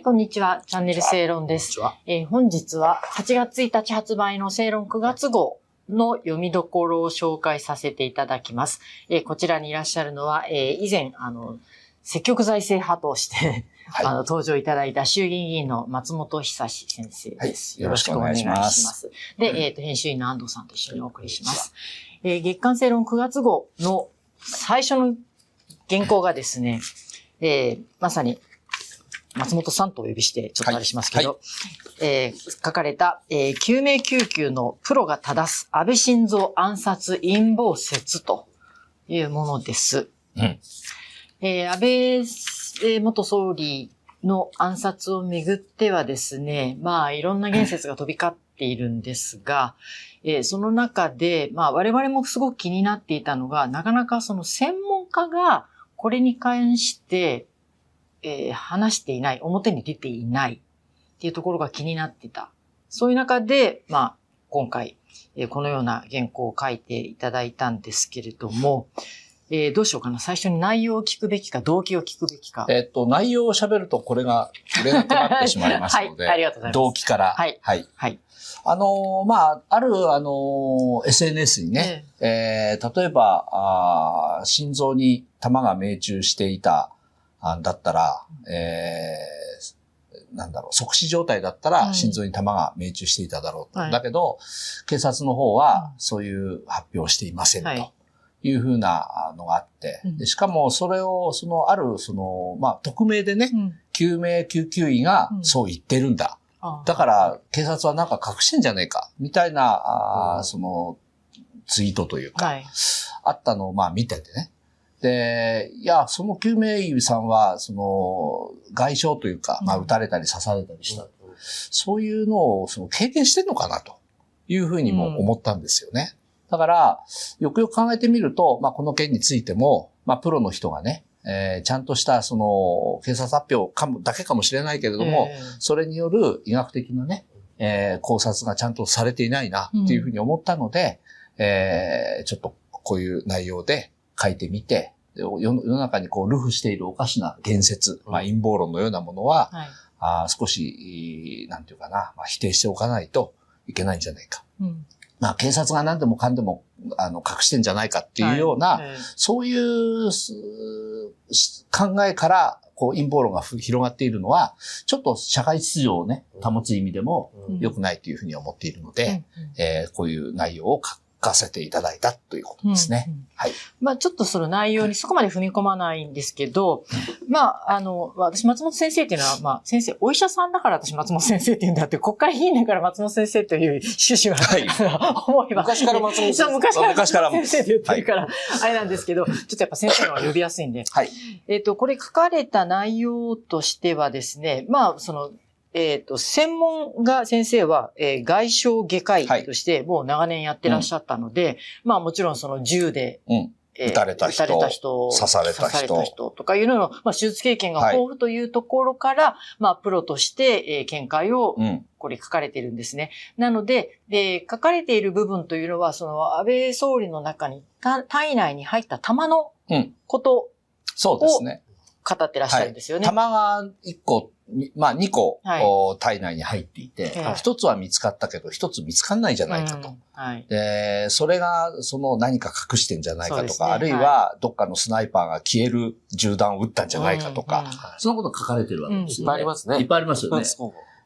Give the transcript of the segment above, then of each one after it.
はい、こんにちは。チャンネル正論です。えー本日は8月1日発売の正論9月号の読みどころを紹介させていただきます。えーこちらにいらっしゃるのは、えー以前、あの、積極財政派として、はいあの、登場いただいた衆議院議員の松本久志先生です。はいよろしくお願いしますますで、えっ、と、編集員の安藤さんと一緒にお送りします。えー月刊正論9月号の最初の原稿がですね、えーまさに松本さんとお呼びして、ちょっとあれしますけど、はえー書かれた、えー救命救急のプロが正す安倍晋三暗殺陰謀説というものです。うんえー安倍えー元総理の暗殺をめぐってはですね、まあいろんな言説が飛び交っているんですが、えーその中で、まあ我々もすごく気になっていたのが、なかなかその専門家がこれに関して、えー話していない、表に出ていないっていうところが気になってた。そういう中で、まあ今回、えーこのような原稿を書いていただいたんですけれども、えーどうしようかな。最初に内容を聞くべきか、動機を聞くべきか。えっと、内容を喋るとこれが売れなくなってしまいますので、はい、ありがとうございます。動機から。はいはい。はい。あのーまあ、ある、あのー SNS にね、えー例えば、あー心臓に弾が命中していた、あだったら、えーなんだろう、即死状態だったうんら心臓に弾が命中していただろうと。はい。だけど、警察の方はうん。そういう発表をしていませんと。はい。いうふうなのがあって、うん。でしかもそれを、その、ある、その、まあ、匿名でね、うん。救命救急医がうん。そう言ってるんだ。あだから、警察はなんか隠してんじゃねえか、みたいな、あその、ツイートというか、はい。あったのをまあ見ててね。で、いや、その救命医さんは、その、外傷というか、まあうん撃たれたり刺されたりした。そういうのを、その、経験してんのかな、と。いうふうにも思ったんですよね。だから、よくよく考えてみると、まあ、この件についても、まあ、プロの人がね、えーちゃんとした、その、警察発表かも、だけかもしれないけれども、えーそれによる医学的なね、えー考察がちゃんとされていないなっていうふうに思ったので、えーちょっとこういう内容で書いてみて、で世世の中にこう、ルフしているおかしな言説、まあうん陰謀論のようなものは、はい。あー少し、なんていうかな、まあ、否定しておかないといけないんじゃないか。うん。まあ、警察が何でもかんでも、あの、隠してんじゃないかっていうような、はい。えーそういう考えから、こう、陰謀論がふ広がっているのは、ちょっと社会秩序をね、保つ意味でもうん。良くないというふうに思っているので、うん。うん。えーこういう内容を書かせていただいたということですね。うんうんはい。まあちょっとその内容にそこまで踏み込まないんですけど、まああの、私松本先生っていうのは、まあ先生、お医者さんだから私松本先生って言うんだって、国会議員だから松本先生という趣旨は、思えば。昔から松本先生昔から昔から松本先生って言ってるから、あれなんですけど、ちょっとやっぱ先生の方が呼びやすいんで。はい。えっ、と、これ書かれた内容としてはですね、まあ、その、えっ、と、専門が先生は、えー外傷外科医としてもう長年やってらっしゃったので、まあもちろんその銃で、うん。えー撃たれた人撃たれた人、刺された人刺された人とかいうのの、まあ手術経験が豊富というところから、まあプロとして、えー見解をうん。これ書かれているんですね。なので、で書かれている部分というのは、その安倍総理の中に、た体内に入った弾のうんことそうですね。語ってらっしゃるんですよね。弾が1個、みまあ2個、はい。お体内に入っていて、ええ。1つは見つかったけど、1つ見つかんないじゃないかと。うん。はい。で、それが、その何か隠してんじゃないかとか、ね。あるいは、どっかのスナイパーが消える銃弾を撃ったんじゃないかとか、うん。うん。そのこと書かれてるわけですよ、ね。いっぱいありますね。いっぱいありますよね。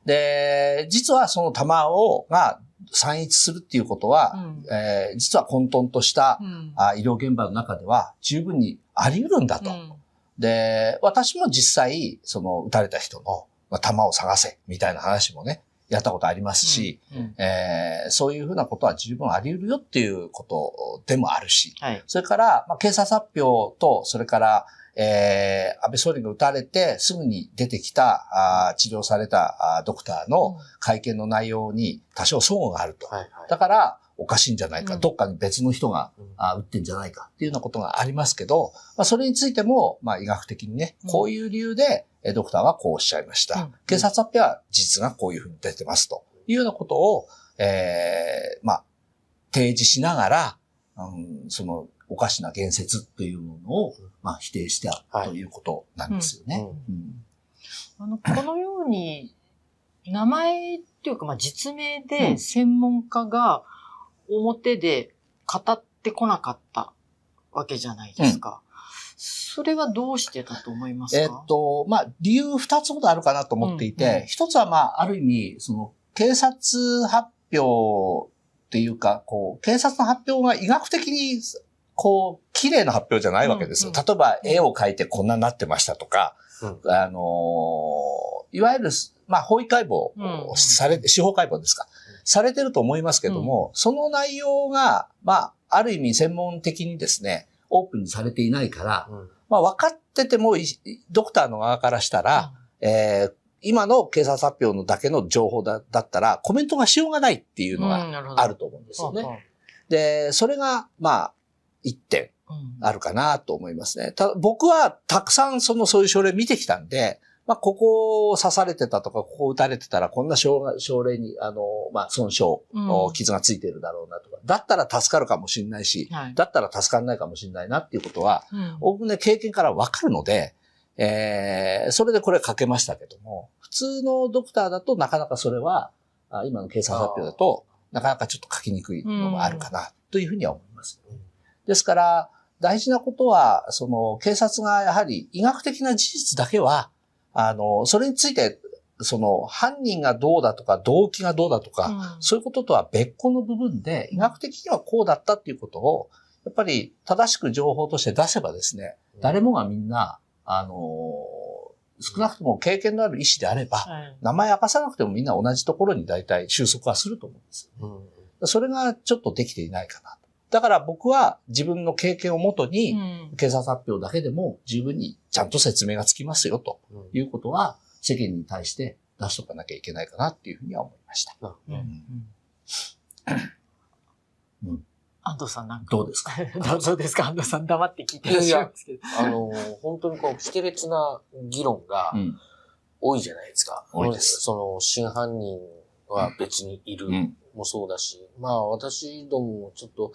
で、実はその弾を、が散逸するっていうことは、うん。えー実は混沌とした、うん。あ医療現場の中では十分にあり得るんだと。うんで、私も実際、その撃たれた人の、まあ、弾を探せ、みたいな話もね、やったことありますし、うんえーそういうふうなことは十分あり得るよっていうことでもあるし、はい。それから、まあ、警察発表と、それから、えー安倍総理が撃たれてすぐに出てきた、あー治療されたあードクターの会見の内容に多少相互があると。はいはい。だから、おかしいんじゃないか、うん。どっかに別の人がうん。あ撃ってんじゃないかっていうようなことがありますけど、まあ、それについても、まあ、医学的にねうん、こういう理由で、えドクターはこうおっしゃいました。うん。警察発表は事実がこういうふうに出てますと。いうようなことを、えーまあ、提示しながら、うん、そのおかしな言説というものを、まあ、否定したはいということなんですよね。うん。あの、このよううに、名前っていうか、まあ、実名で専門家が表で語ってこなかったわけじゃないですか。それはどうしてだと思いますか？えっと、まあ、理由二つほどあるかなと思っていて、一、つはまあ、ある意味、その、警察発表っていうか、こう、警察の発表が医学的に、こう、綺麗な発表じゃないわけですよ。うんうん例えば、絵を描いてこんなになってましたとか、うんあのーいわゆる、まあ、法医解剖うん。うんをされて、司法解剖ですか。されてると思いますけども、その内容が、まあ、ある意味専門的にですね、オープンにされていないから、うん。まあ、分かっててもい、ドクターの側からしたら、えー今の警察発表のだけの情報だだったら、コメントがしようがないっていうのがああると思うんですよね。で、それが、まあ、一点あるかなと思いますね。た僕はたくさんそのそういう症例見てきたんで、まあ、ここを刺されてたとか、ここを撃たれてたら、こんな症例に、あの、まあ、損傷、うん。傷がついてるだろうなとか、だったら助かるかもしれないし、はい。だったら助かんないかもしれないなっていうことは、うん。おおむね経験からわかるので、えー、それでこれかけましたけども、普通のドクターだとなかなかそれは、あ今の警察発表だと、なかなかちょっと書きにくいのもあるかな、というふうには思います。ですから、大事なことは、その、警察がやはり医学的な事実だけは、あの、それについて、その、犯人がどうだとか、動機がどうだとか、うん。そういうこととは別個の部分で、医学的にはこうだったっていうことを、やっぱり正しく情報として出せばですね、誰もがみんな、あの少なくとも経験のある医師であれば、はい。名前明かさなくてもみんな同じところに大体収束はすると思うんです。よ。うん。それがちょっとできていないかな。だから僕は自分の経験をもとに、うん警察発表だけでも十分にちゃんと説明がつきますよとうんいうことは世間に対して出しとかなきゃいけないかなっていうふうには思いました。うんうんうん安藤さんなんか。どうですか？どうですか？安藤さん黙って聞いてらっしゃいますけど。あの、本当にこう、不定列な議論がうん。多いじゃないですか。多いですその、真犯人は別にいるうん。もそうだし、まあ私どももちょっと、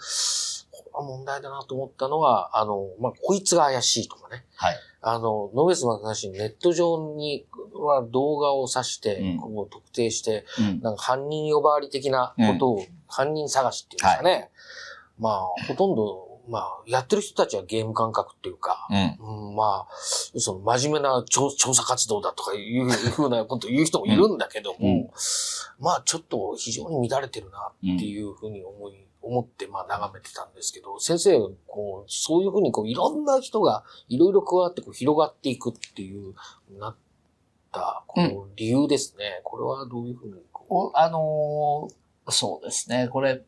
これは問題だなと思ったのは、あの、まあこいつが怪しいとかね。はい。あの、ノベスマカシネット上には動画を指してうん、こう特定して、うん。なんか犯人呼ばわり的なことを、犯人探しっていうんですかね。まあ、ほとんど、まあ、やってる人たちはゲーム感覚っていうか、うん。うん、まあ、その真面目な調調査活動だとかいうふうなことを言う人もいるんだけども、うんまあちょっと非常に乱れてるなっていうふうに思い、思ってまあ眺めてたんですけど、先生、こう、そういうふうにこういろんな人がいろいろ加わってこう広がっていくっていう、なった、この理由ですね。これはどういうふうにこおあのーそうですね。これ、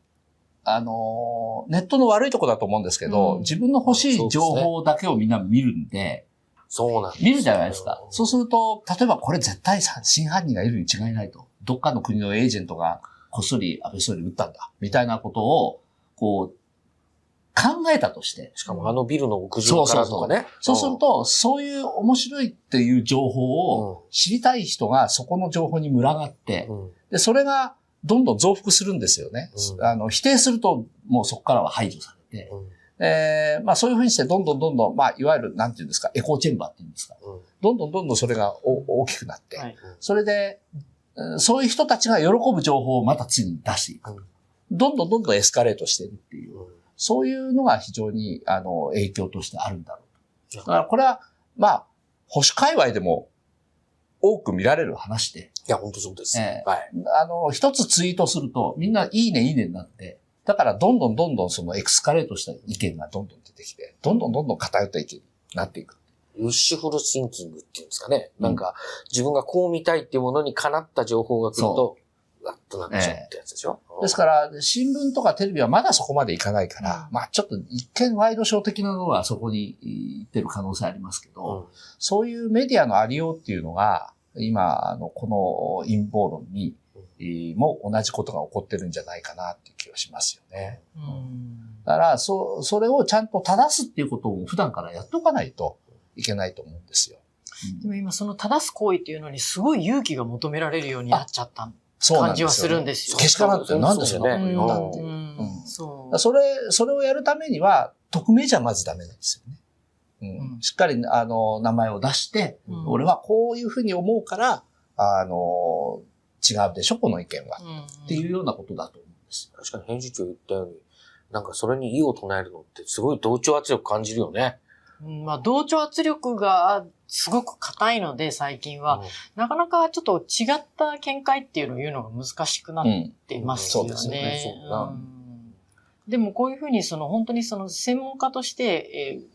あのーネットの悪いとこだと思うんですけど、うん自分の欲しい情報だけをみんな見るんで、う、そうなんです見るじゃないですか。そうすると、例えばこれ絶対さ真犯人がいるに違いないと。どっかの国のエージェントがこっそり安倍総理撃ったんだ。みたいなことを、こう、考えたとして。しかもあのビルの屋上からとかね。そうすると、そういう面白いっていう情報を知りたい人がそこの情報に群がって、うん、うんで、それがどんどん増幅するんですよね。うん。あの、否定するともうそこからは排除されて、うん。えーまあそういうふうにしてどんどんどんどん、まあいわゆる、なんていうんですか、エコーチェンバーっていうんですか。うん。どんどんどんどんそれがお大きくなって、はい。それで、うんそういう人たちが喜ぶ情報をまた次に出していく。うん。どんどんどんどんエスカレートしているっていう、うん。そういうのが非常に、あの、影響としてあるんだろう。だからこれは、まあ、保守界隈でも多く見られる話で、いや、本当そうです。ええはい。あの、一つツイートすると、みんないいねいいねになって、だからどんどんどんどんそのエクスカレートした意見がどんどん出てきて、どんどんどんどん偏った意見になっていく。ウッシュフルシンキングっていうんですかね。うんなんか、自分がこう見たいっていうものにかなった情報が来ると、ガッとなっちゃうってやつでしょ。ですから、新聞とかテレビはまだそこまでいかないから、うんまあちょっと一見ワイドショー的なのはそこに行ってる可能性ありますけど、うんそういうメディアのありようっていうのが、今、あの、この陰謀論に、えーも同じことが起こってるんじゃないかなっていう気がしますよね。うんだから、そ、それをちゃんと正すっていうことを普段からやっておかないといけないと思うんですよ。でも今その正す行為っていうのにすごい勇気が求められるようになっちゃった感じはするんですよ。けしからんって何ですよねうんだって。うんうんそう。それ、それをやるためには、匿名じゃまずダメなんですよね。うんうんしっかり、あの、名前を出して、うん俺はこういうふうに思うから、あの、違うでしょ、この意見は。うんっていうようなことだと思うんです。確かに編集長言ったように、なんかそれに異を唱えるのってすごい同調圧力感じるよね。うんまあ、同調圧力がすごく硬いので、最近は、なかなかちょっと違った見解っていうのを言うのが難しくなっうん。てますよね。うんそうですよねそうだなうんでもこういうふうに、その本当にその専門家として、えーお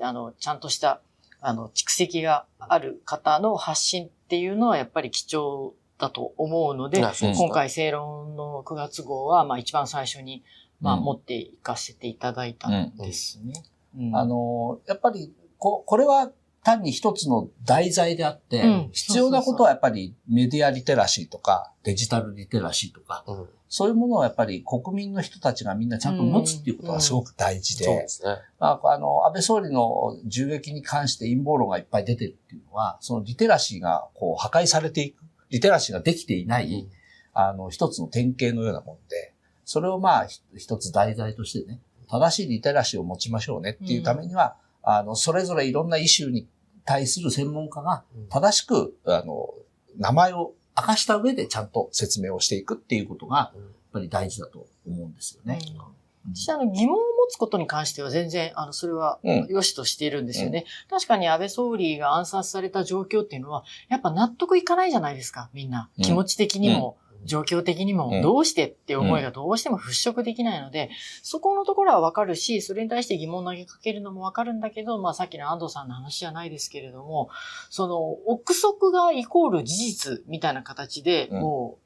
あの、ちゃんとした、あの、蓄積がある方の発信っていうのはやっぱり貴重だと思うので、今回正論の9月号は、まあ一番最初に、まあうん。持っていかせていただいたんですね。うん。あの、やっぱり、こ、これは単に一つの題材であって、うん。必要なことはやっぱりメディアリテラシーとか、デジタルリテラシーとか、うんそういうものをやっぱり国民の人たちがみんなちゃんと持つっていうことがすごく大事で、そうですね。まあ、あの、安倍総理の銃撃に関して陰謀論がいっぱい出てるっていうのは、そのリテラシーがこう破壊されていく、リテラシーができていない、あの、一つの典型のようなもんで、それをまあ、ひ一つ題材としてね、正しいリテラシーを持ちましょうねっていうためには、あの、それぞれいろんなイシューに対する専門家がうん。正しく、あの、名前を明かした上でちゃんと説明をしていくっていうことが、やっぱり大事だと思うんですよね。うん。私、あの、疑問を持つことに関しては全然、あの、それはうん、良しとしているんですよね。確かに安倍総理が暗殺された状況っていうのは、やっぱ納得いかないじゃないですか、みんな。うん気持ち的にも、状況的にもう、んどうしてって思いがどうしても払拭できないので、そこのところはわかるし、それに対して疑問を投げかけるのもわかるんだけど、まあさっきの安藤さんの話じゃないですけれども、その、憶測がイコール事実みたいな形で、うんもう、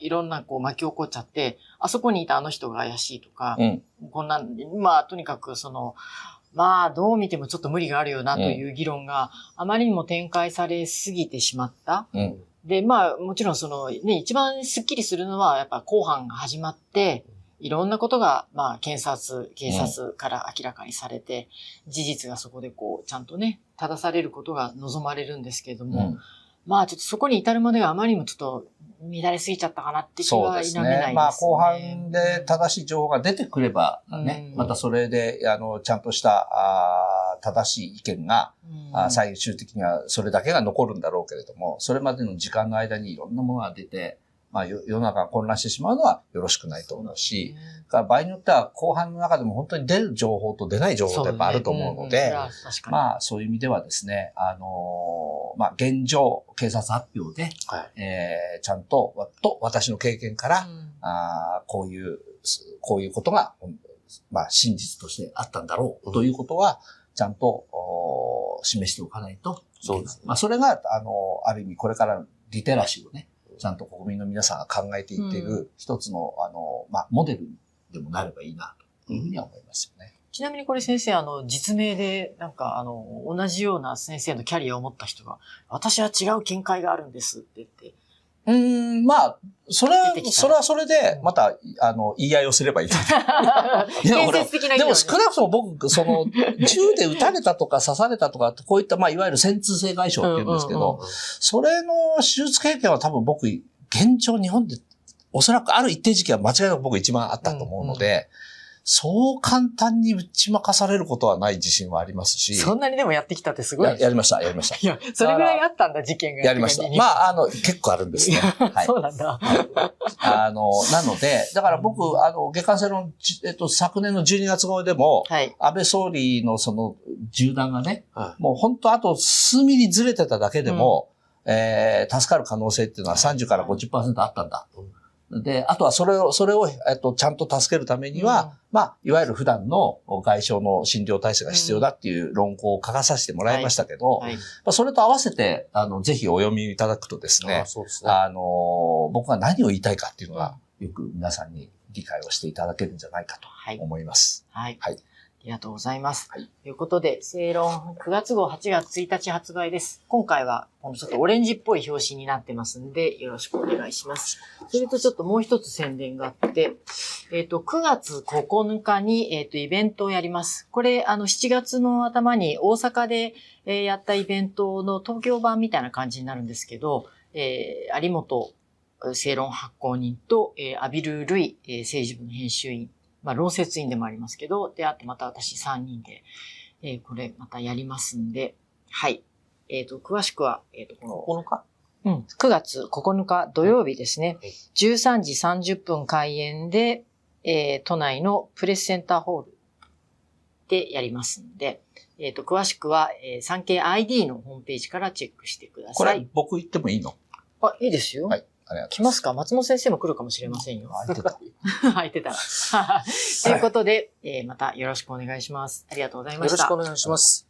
いろんなこう巻き起こっちゃって、あそこにいたあの人が怪しいとか、うん。こんなん、まあ、とにかくその、まあ、どう見てもちょっと無理があるよなという議論があまりにも展開されすぎてしまった。うん。で、まあ、もちろんその、ね、一番スッキリするのは、やっぱ後半が始まって、いろんなことが、まあ、検察、警察から明らかにされて、事実がそこでこう、ちゃんとね、正されることが望まれるんですけれども、うんまあ、ちょっとそこに至るまでがあまりにもちょっと乱れすぎちゃったかなって気は。否めないですね。まあ、後半で正しい情報が出てくればね、うんまたそれで、あの、ちゃんとした、あー正しい意見が、うん。最終的にはそれだけが残るんだろうけれども、それまでの時間の間にいろんなものが出て、まあ、よ世の中が混乱してしまうのはよろしくないと思うし、だから場合によっては後半の中でも本当に出る情報と出ない情報ってやっぱあると思うので、あ、確かに。まあ、そういう意味ではですね、あのーまあ、現状、警察発表で、はい。えーちゃんと、わと、私の経験から、うん。あーこういう、すこういうことが、うんまあ、真実としてあったんだろう、ということは、ちゃんと、お示しておかないといけない。そうですねまあ、それが、あの、ある意味、これからのリテラシーをね、ちゃんと国民の皆さんが考えていっている、一つの、あの、まあ、モデルでもなればいいな、というふうには思いますよね。ちなみにこれ先生、あの、実名で、なんか、あの、同じような先生のキャリアを持った人が、私は違う見解があるんですって言って、うーん、まあ、それはそれはそれで、また、あの、言い合いをすればいい でも少なくとも僕、その、銃で撃たれたとか刺されたとか、こういった、まあ、いわゆる戦痛性外傷って言うんですけうんうんど、それの手術経験は多分僕、現状日本で、おそらくある一定時期は間違いなく僕一番あったと思うので、そう簡単に打ち負かされることはない自信はありますし、そんなにでもやってきたってすごいやりました、やりました。いや、それぐらいあったんだ、事件が。やりました。まあ、あの、結構あるんですね。はい。そうなんだ。あの、なので、だから僕、あの、下関性の、じえっと、昨年の12月号でも、はい。安倍総理のその銃弾がね、はもう本当あと数ミリずれてただけでも、えー助かる可能性っていうのは30から50%あったんだ。で、あとはそれを、それを、えっと、ちゃんと助けるためには、うんまあ、いわゆる普段の外傷の診療体制が必要だっていう論考を書かさせてもらいましたけど、はい。まあそれと合わせて、あの、ぜひお読みいただくとですい。ねあ、ね。あの、僕が何を言いたいかっていうのが、よく皆さんに理解をしていただけるんじゃないかとはい。思います。はい。はいありがとうございます。はいということで、正論9月号8月1日発売です。今回は、このちょっとオレンジっぽい表紙になってますんで、よろしくお願いします。それとちょっともう一つ宣伝があって、えっ、と、9月9日に、えっ、と、イベントをやります。これ、あの、7月の頭に大阪で、えーやったイベントの東京版みたいな感じになるんですけど、えー有本正論発行人と、えーアビル・ルイ、えー政治部の編集員、まあ、論説員でもありますけど、で、あとまた私3人で、えーこれまたやりますんで、はい。えっ、と、詳しくは、えっ、と、この9日？うん、9月9日土曜日ですね。はい13時30分開演で、えー都内のプレスセンターホールでやりますんで、えっ、と、詳しくは、えー、産経 ID のホームページからチェックしてくだこさい。れ僕言ってもいいの？あ、いいですよ。はいありがとう来ますか？松本先生も来るかもしれませんよ。空いてた。空いてたら。ということで、えーまたよろしくお願いします。ありがとうございました。よろしくお願いします。